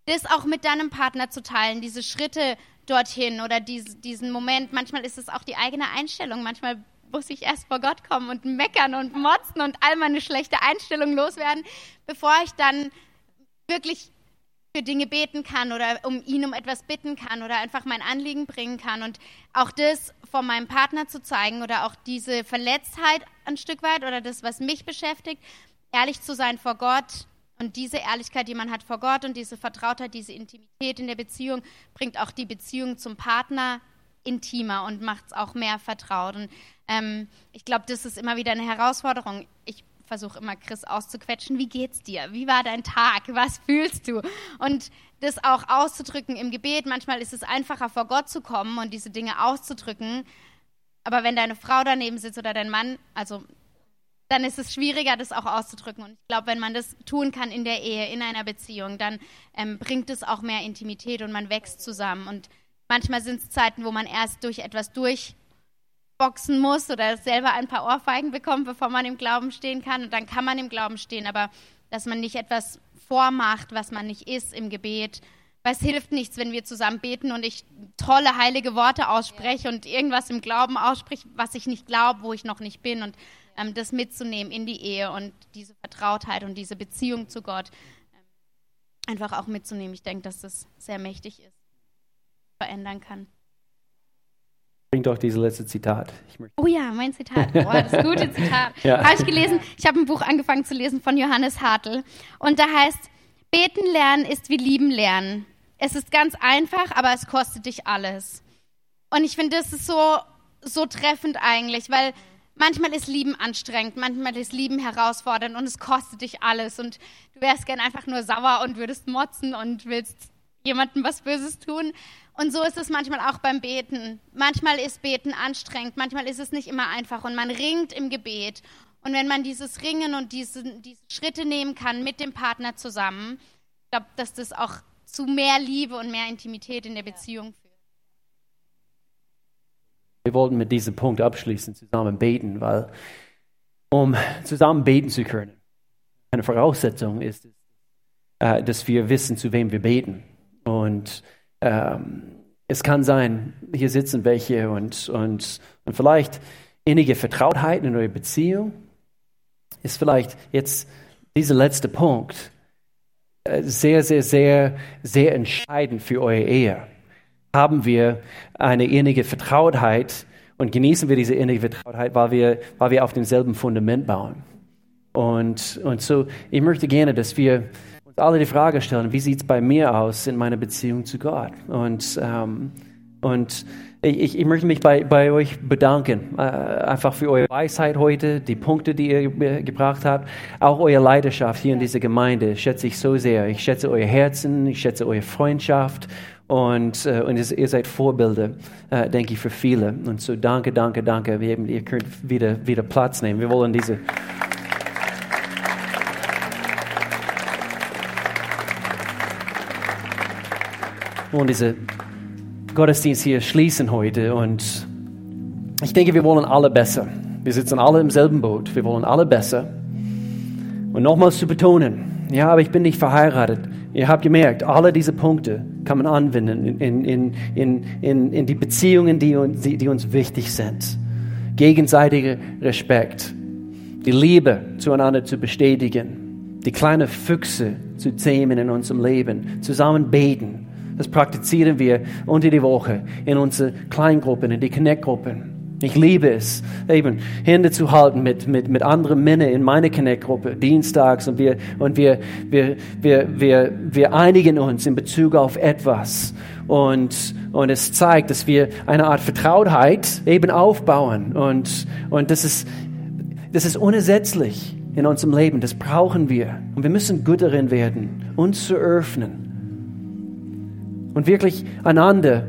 das auch mit deinem Partner zu teilen, diese Schritte dorthin oder diese, diesen Moment. Manchmal ist es auch die eigene Einstellung. Manchmal muss ich erst vor Gott kommen und meckern und motzen und all meine schlechte Einstellung loswerden, bevor ich dann wirklich für Dinge beten kann oder um ihn um etwas bitten kann oder einfach mein Anliegen bringen kann und auch das vor meinem Partner zu zeigen oder auch diese Verletztheit ein Stück weit oder das, was mich beschäftigt, ehrlich zu sein vor Gott und diese Ehrlichkeit, die man hat vor Gott und diese Vertrautheit, diese Intimität in der Beziehung bringt auch die Beziehung zum Partner intimer und macht es auch mehr vertraut. Und ähm, ich glaube, das ist immer wieder eine Herausforderung. Ich versuche immer Chris auszuquetschen, wie geht's dir? Wie war dein Tag? Was fühlst du? Und das auch auszudrücken im Gebet. Manchmal ist es einfacher, vor Gott zu kommen und diese Dinge auszudrücken. Aber wenn deine Frau daneben sitzt oder dein Mann, also dann ist es schwieriger, das auch auszudrücken. Und ich glaube, wenn man das tun kann in der Ehe, in einer Beziehung, dann ähm, bringt es auch mehr Intimität und man wächst zusammen. Und manchmal sind es Zeiten, wo man erst durch etwas durchboxen muss oder selber ein paar Ohrfeigen bekommt, bevor man im Glauben stehen kann. Und dann kann man im Glauben stehen, aber dass man nicht etwas vormacht, was man nicht ist im Gebet. Weil es hilft nichts, wenn wir zusammen beten und ich tolle heilige Worte ausspreche und irgendwas im Glauben ausspreche, was ich nicht glaube, wo ich noch nicht bin. Und ähm, das mitzunehmen in die Ehe und diese Vertrautheit und diese Beziehung zu Gott ähm, einfach auch mitzunehmen. Ich denke, dass das sehr mächtig ist, verändern kann. Bringt doch dieses letzte Zitat. oh ja, mein Zitat. Oh, das gute Zitat. ja. Habe ich gelesen. Ich habe ein Buch angefangen zu lesen von Johannes Hartl. Und da heißt, beten lernen ist wie lieben lernen. Es ist ganz einfach, aber es kostet dich alles. Und ich finde, das ist so, so treffend eigentlich, weil manchmal ist Lieben anstrengend, manchmal ist Lieben herausfordernd und es kostet dich alles. Und du wärst gern einfach nur sauer und würdest motzen und willst jemandem was Böses tun. Und so ist es manchmal auch beim Beten. Manchmal ist Beten anstrengend, manchmal ist es nicht immer einfach und man ringt im Gebet. Und wenn man dieses Ringen und diese, diese Schritte nehmen kann mit dem Partner zusammen, ich glaube, dass das auch zu mehr Liebe und mehr Intimität in der Beziehung führt. Wir wollten mit diesem Punkt abschließen, zusammen beten, weil um zusammen beten zu können, eine Voraussetzung ist, äh, dass wir wissen, zu wem wir beten. Und ähm, es kann sein, hier sitzen welche und, und, und vielleicht innige Vertrautheit in eurer Beziehung ist vielleicht jetzt dieser letzte Punkt äh, sehr, sehr, sehr, sehr entscheidend für eure Ehe haben wir eine innige Vertrautheit und genießen wir diese innige Vertrautheit, weil wir, weil wir auf demselben Fundament bauen. Und, und so, ich möchte gerne, dass wir alle die Frage stellen, wie sieht es bei mir aus in meiner Beziehung zu Gott? Und, ähm, und ich, ich, möchte mich bei, bei euch bedanken, äh, einfach für eure Weisheit heute, die Punkte, die ihr gebracht habt, auch eure Leidenschaft hier in dieser Gemeinde, schätze ich so sehr. Ich schätze euer Herzen, ich schätze eure Freundschaft und, äh, und ihr seid Vorbilder, äh, denke ich, für viele. Und so danke, danke, danke. Wir, ihr könnt wieder, wieder Platz nehmen. Wir wollen diese... Und diese Gottesdienst hier schließen heute. Und ich denke, wir wollen alle besser. Wir sitzen alle im selben Boot. Wir wollen alle besser. Und nochmals zu betonen, ja, aber ich bin nicht verheiratet. Ihr habt gemerkt, alle diese Punkte kann man anwenden in, in, in, in, in die Beziehungen, die uns, die, die uns wichtig sind. Gegenseitiger Respekt, die Liebe zueinander zu bestätigen, die kleinen Füchse zu zähmen in unserem Leben, zusammen beten. Das praktizieren wir unter die Woche in unsere Kleingruppen, in die Connect-Gruppen. Ich liebe es, eben Hände zu halten mit, mit, mit anderen Männern in meiner Connect-Gruppe, dienstags, und, wir, und wir, wir, wir, wir, wir einigen uns in Bezug auf etwas. Und, und es zeigt, dass wir eine Art Vertrautheit eben aufbauen. Und, und das, ist, das ist unersetzlich in unserem Leben. Das brauchen wir. Und wir müssen gut darin werden, uns zu öffnen. Und wirklich einander